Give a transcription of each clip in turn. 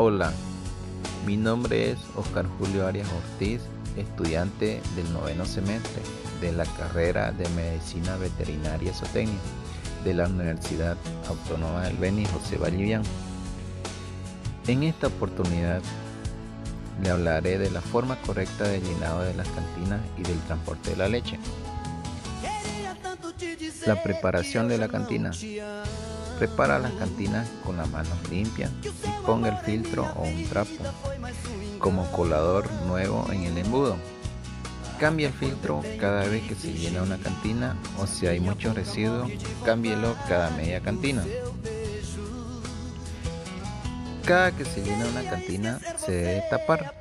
Hola, mi nombre es Oscar Julio Arias Ortiz, estudiante del noveno semestre de la carrera de Medicina Veterinaria Zootecnia de la Universidad Autónoma del Beni José Vallivian. En esta oportunidad le hablaré de la forma correcta de llenado de las cantinas y del transporte de la leche. La preparación de la cantina. Prepara las cantinas con las manos limpias y ponga el filtro o un trapo como colador nuevo en el embudo. Cambia el filtro cada vez que se llena una cantina o si hay mucho residuo, cámbielo cada media cantina. Cada que se llena una cantina se debe tapar.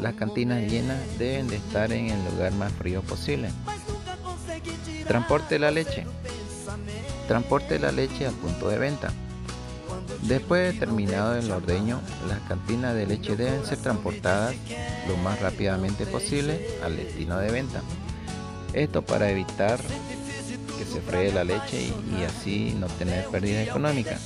Las cantinas llenas deben de estar en el lugar más frío posible. Transporte la leche. Transporte la leche al punto de venta. Después de terminado el ordeño, las cantinas de leche deben ser transportadas lo más rápidamente posible al destino de venta. Esto para evitar que se fregue la leche y, así no tener pérdidas económicas.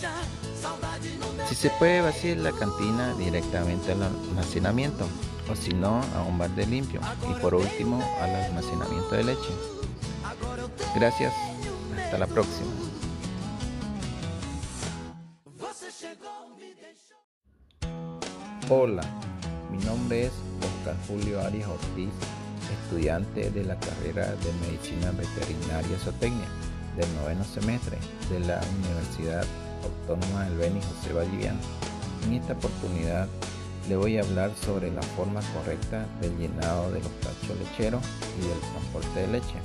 Si se puede vaciar la cantina directamente al almacenamiento o si no a un balde limpio y por último al almacenamiento de leche. Gracias, hasta la próxima. Hola, mi nombre es Oscar Julio Arias Ortiz, estudiante de la carrera de Medicina Veterinaria Zootecnia del noveno semestre de la Universidad Autónoma del Beni José Vallivian. En esta oportunidad le voy a hablar sobre la forma correcta del llenado de los tachos lecheros y del transporte de leche.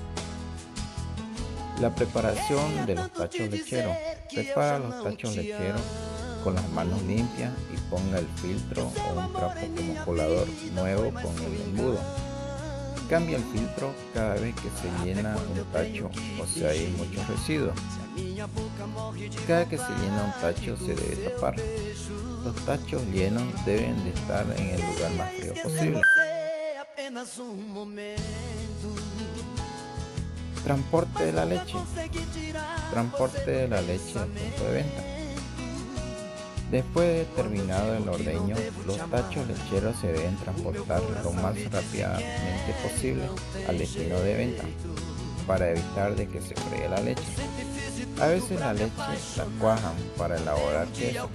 La preparación de los tachos lecheros. Prepara los tachos lecheros con las manos limpias y ponga el filtro o un trapo como colador nuevo con el embudo. Cambia el filtro cada vez que se llena un tacho o si hay muchos residuos. Cada que se llena un tacho se debe tapar. Los tachos llenos deben de estar en el lugar más frío posible. Transporte de la leche. Transporte de la leche punto de venta. Después de terminado el ordeño, los tachos lecheros se deben transportar lo más rápidamente posible al destino de venta para evitar de que se fregue la leche. A veces la leche la cuajan para elaborar queso,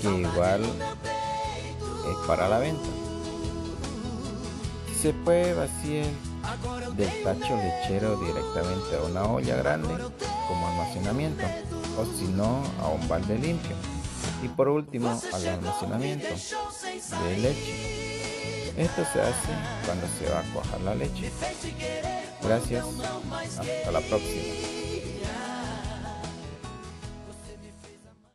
que igual es para la venta. Se puede vaciar del tacho lechero directamente a una olla grande como almacenamiento o si no a un balde limpio y por último al almacenamiento de leche. Esto se hace cuando se va a cuajar la leche. Gracias, hasta la próxima.